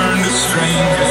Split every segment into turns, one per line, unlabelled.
Turn to strangers.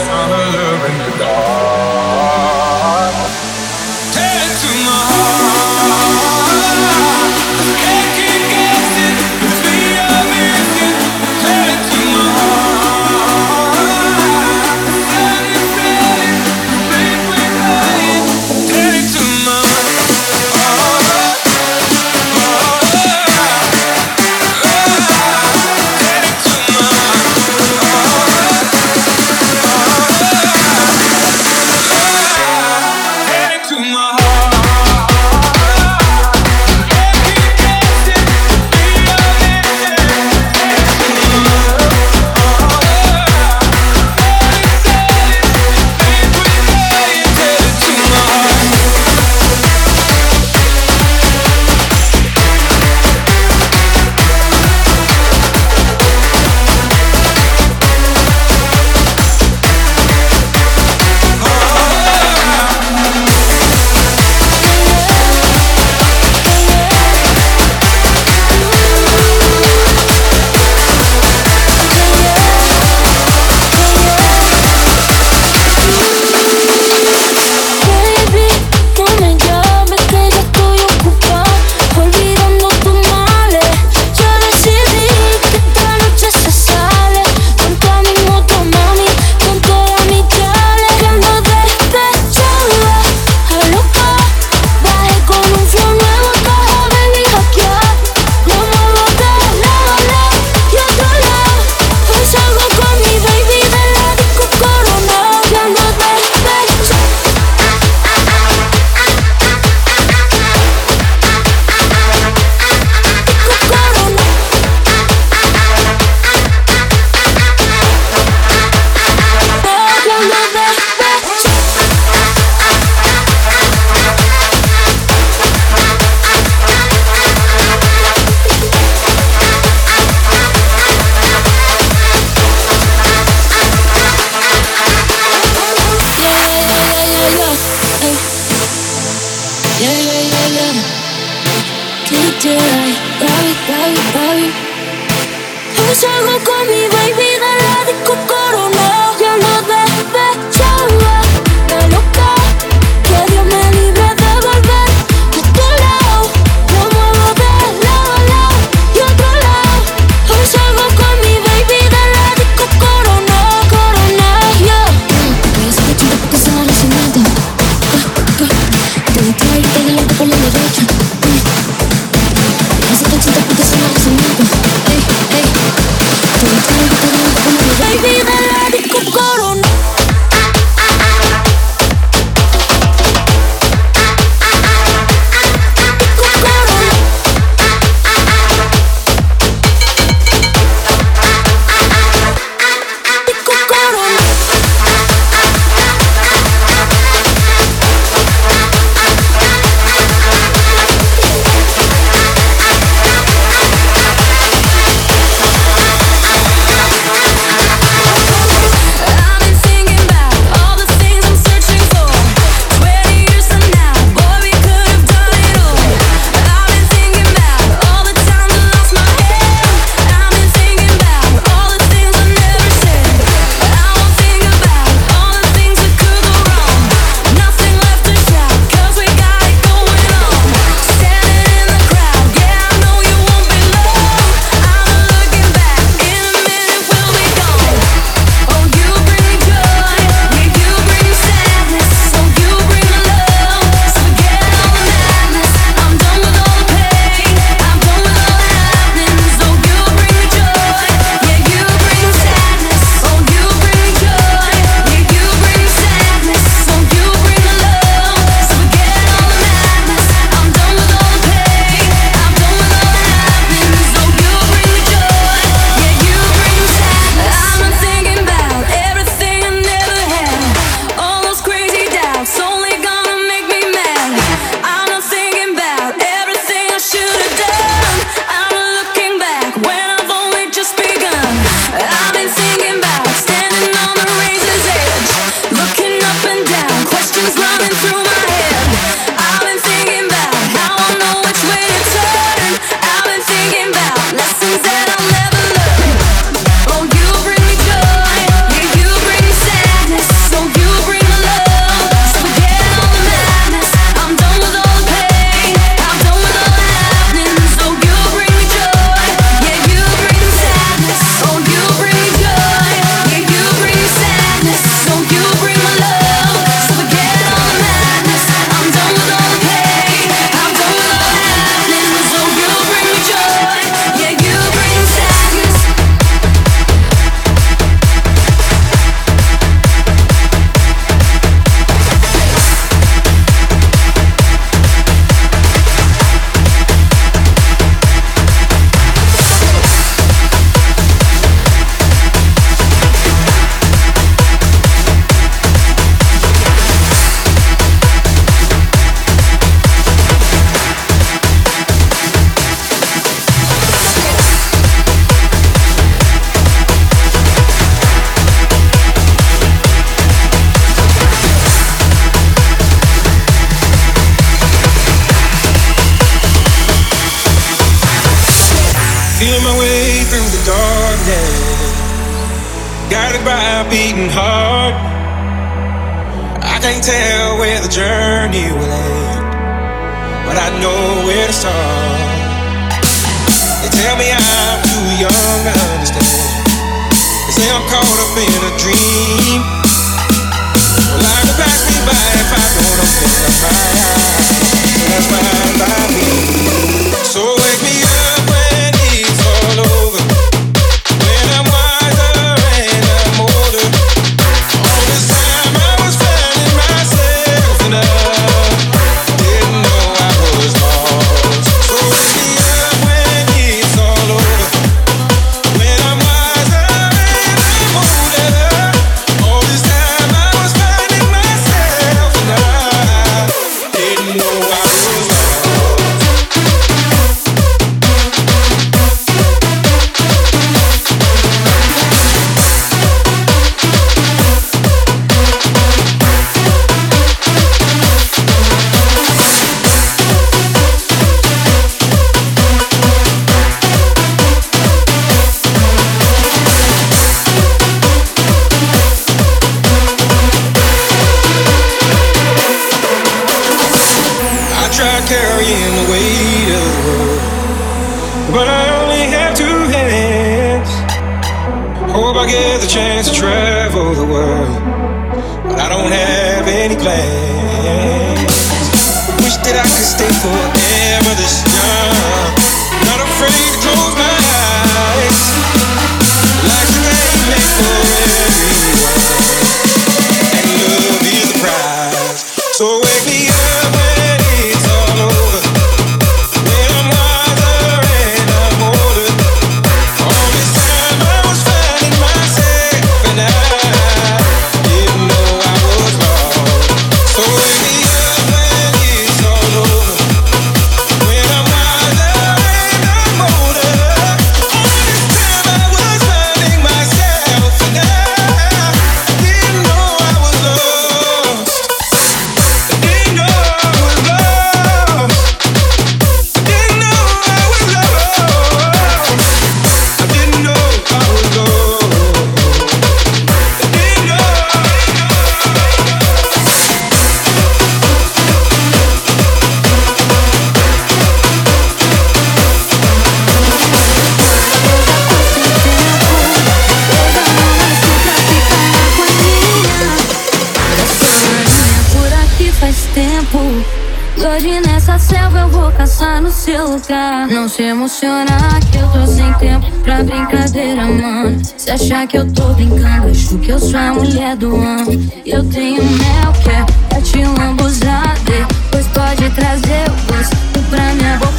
hoje nessa selva eu vou caçar no seu lugar. Não se emocionar que eu tô sem tempo pra brincadeira, mano. Se achar que eu tô brincando, acho que eu sou a mulher do ano. Eu tenho mel que é pra te lambuzar, depois pode trazer o gosto pra minha boca.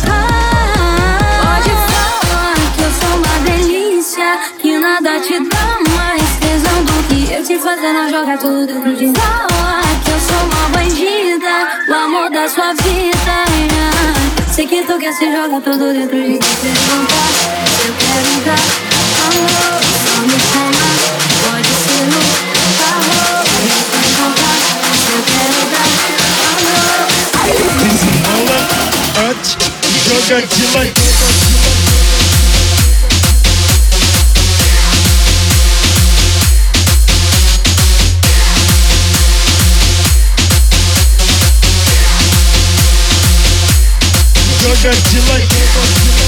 Pode falar que eu sou uma delícia, que nada te dá mais tesão do que eu te fazendo jogar tudo pro de que eu sou uma bandida da sua vida. Né? Sei que tu quer se jogar todo dentro de mim. Pergunta, eu quero dar amor. Só me chama, pode ser no carro. Pergunta, eu quero dar amor.
Desenrola antes, joga de
like
Sugar Delight.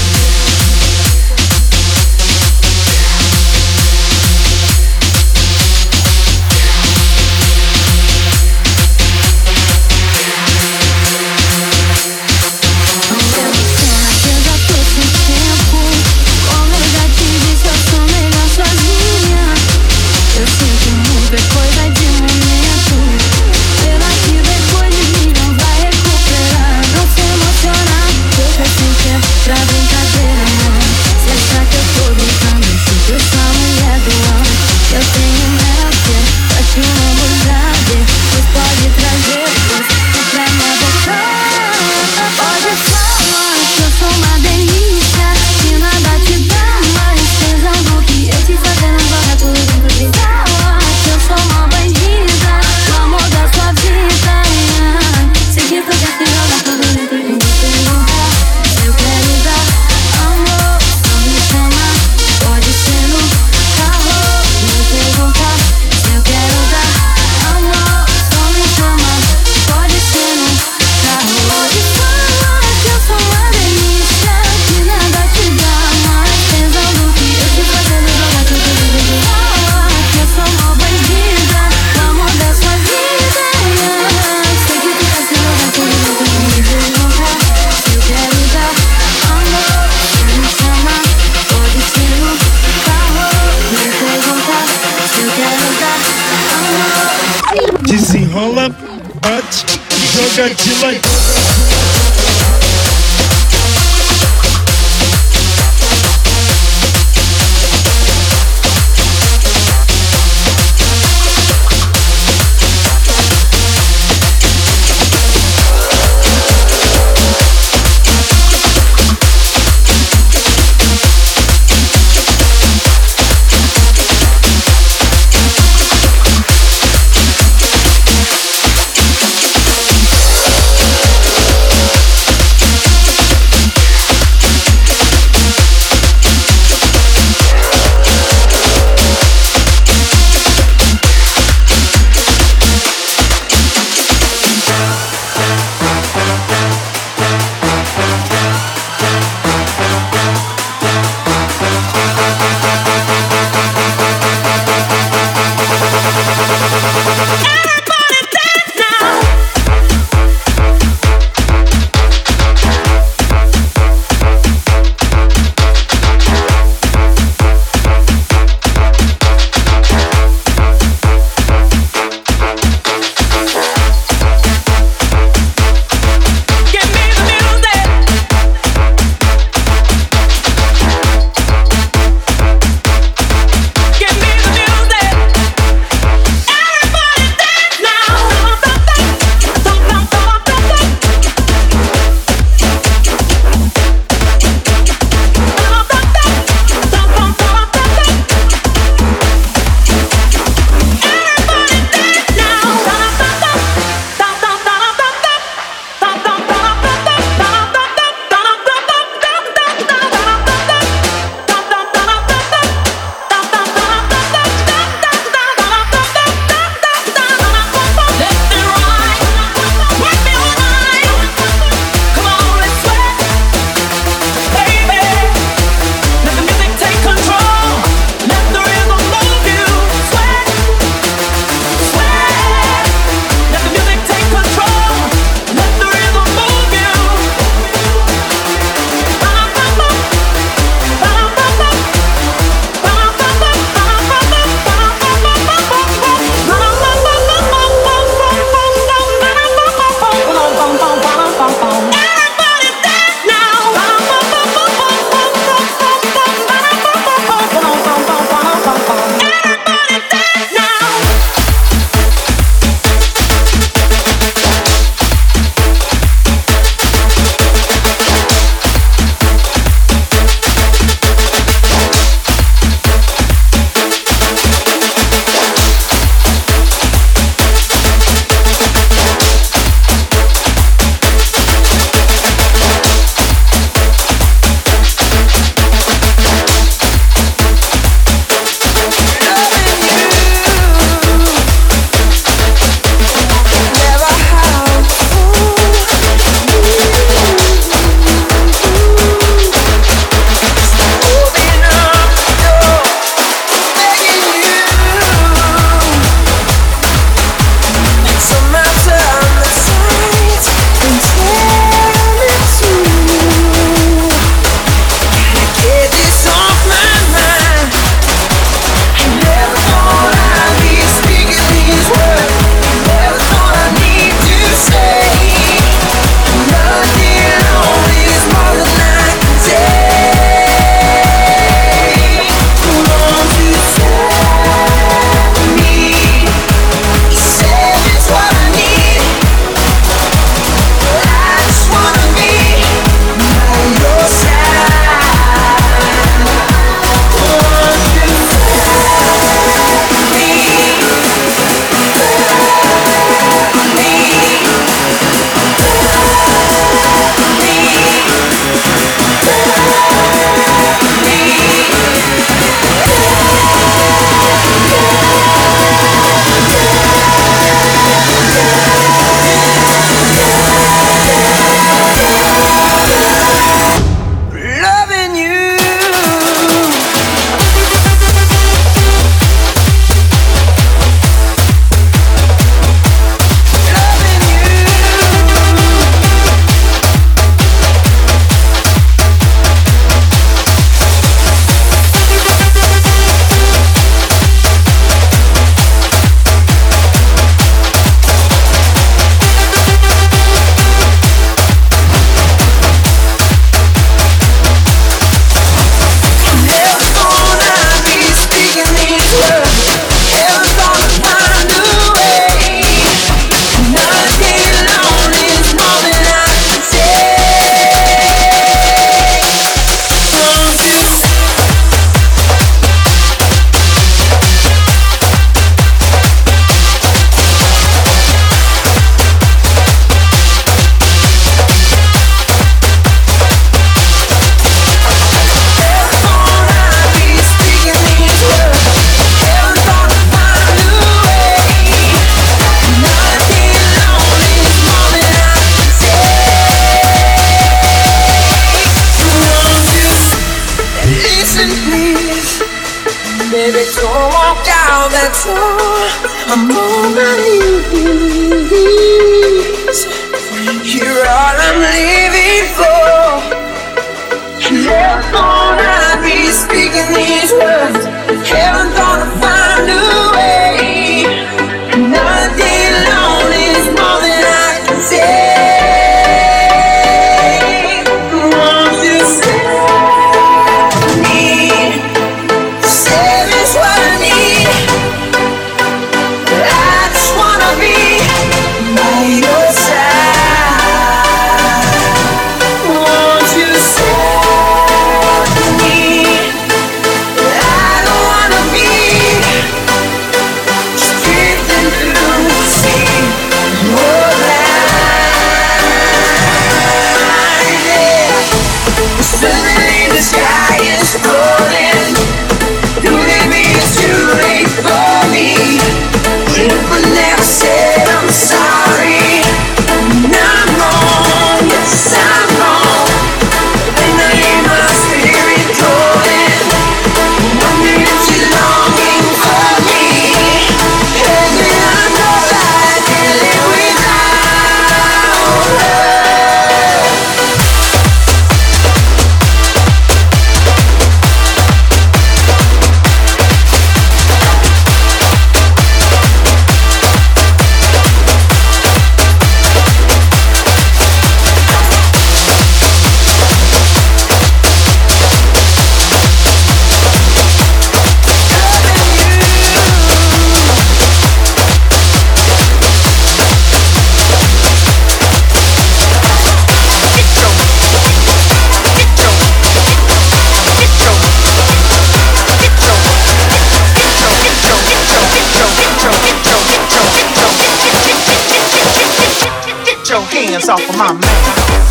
hands off of my man.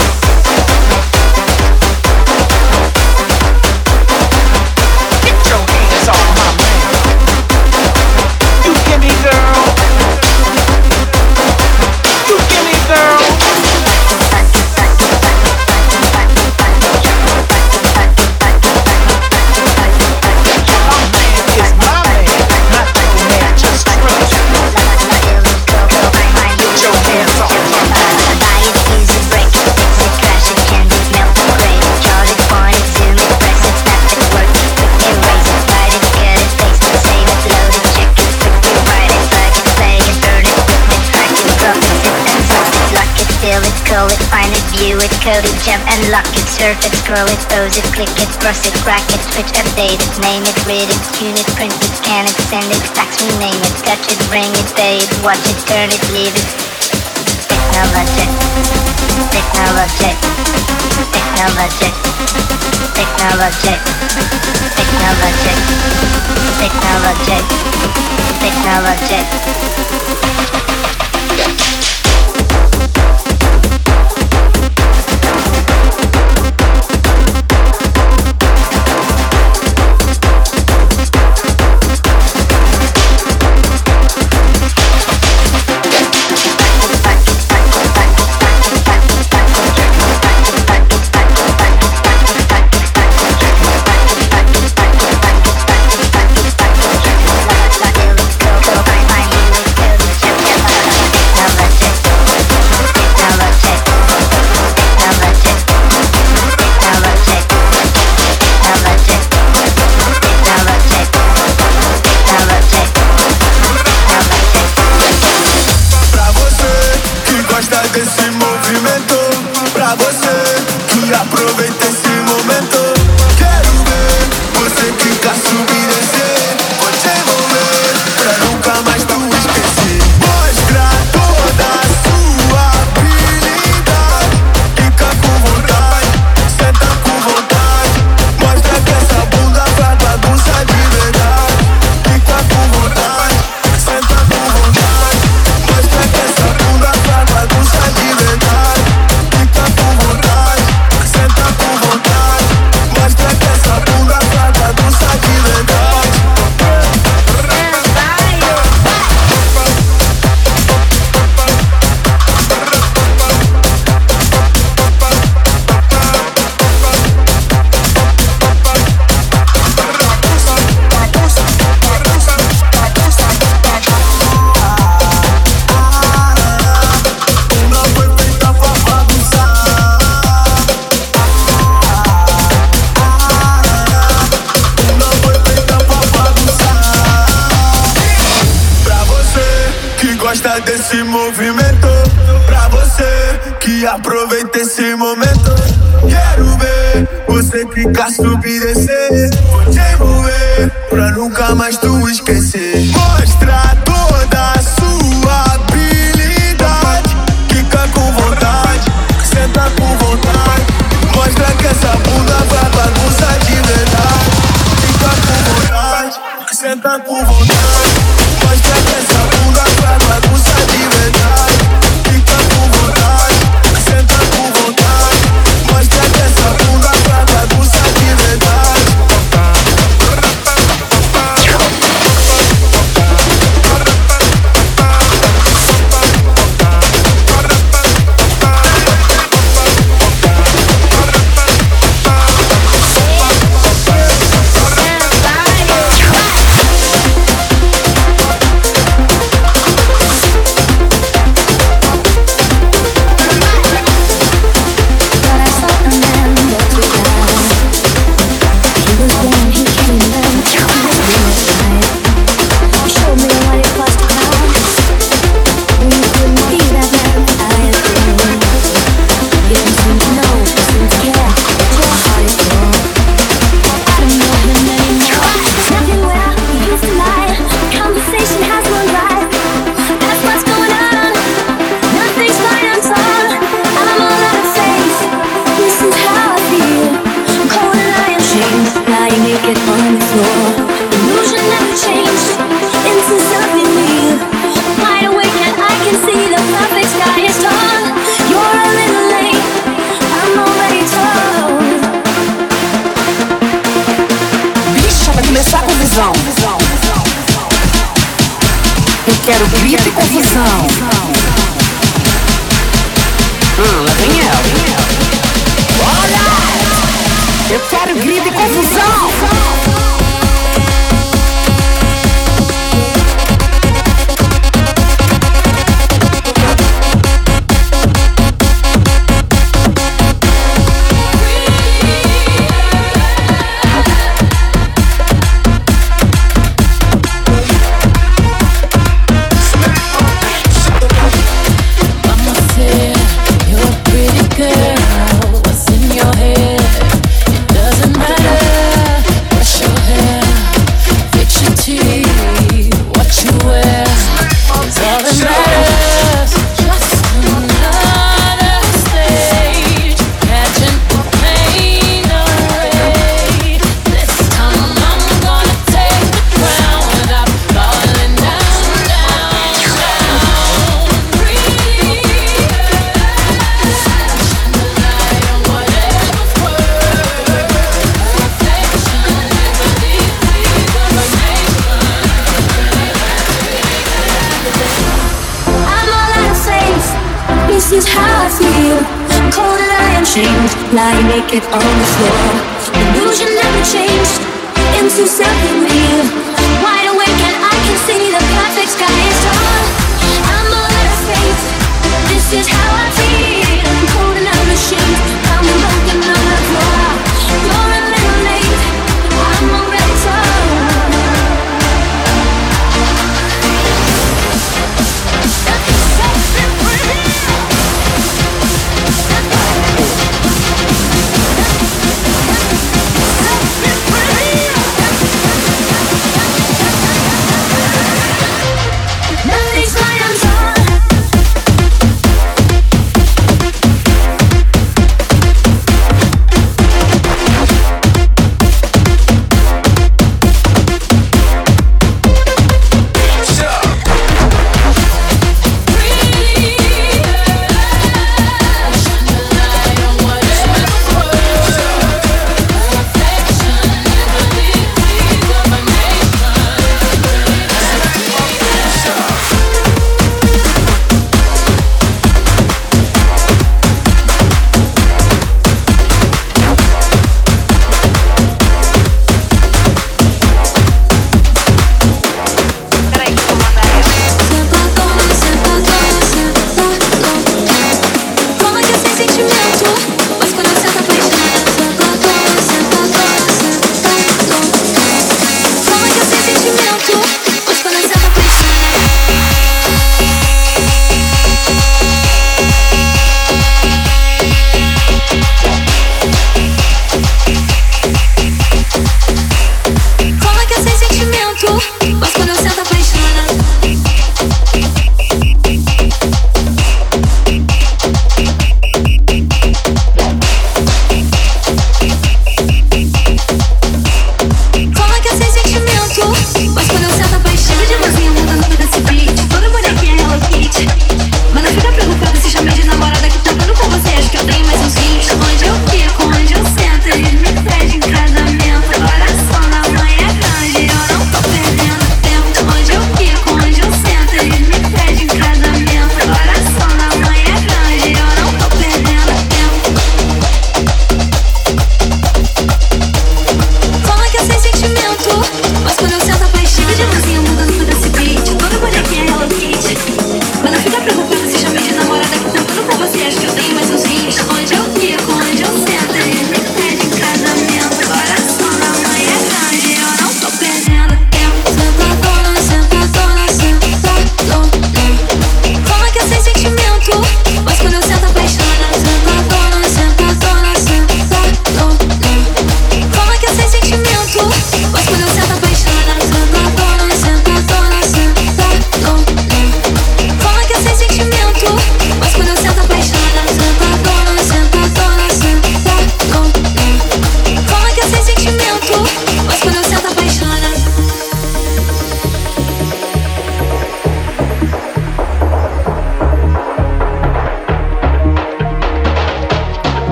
it, code it, jump and lock it, surf it, scroll it, pose it, click it, cross it, crack it, switch, update it, name it, read it, tune it, print it, scan it, send it, fax, rename it, touch it, bring it, pay it, watch it, turn it, leave it.
Technology, technology, technology,
technology, technology, technology, technology.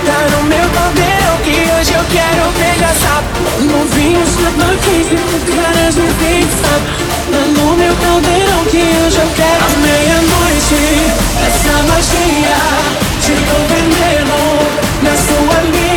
bota tá no meu caldeirão que hoje eu quero beijar sapo.
Novinhos samba, quinze, caras me pensam No meu caldeirão que hoje eu quero À meia-noite, essa magia de dou veneno na sua
linha.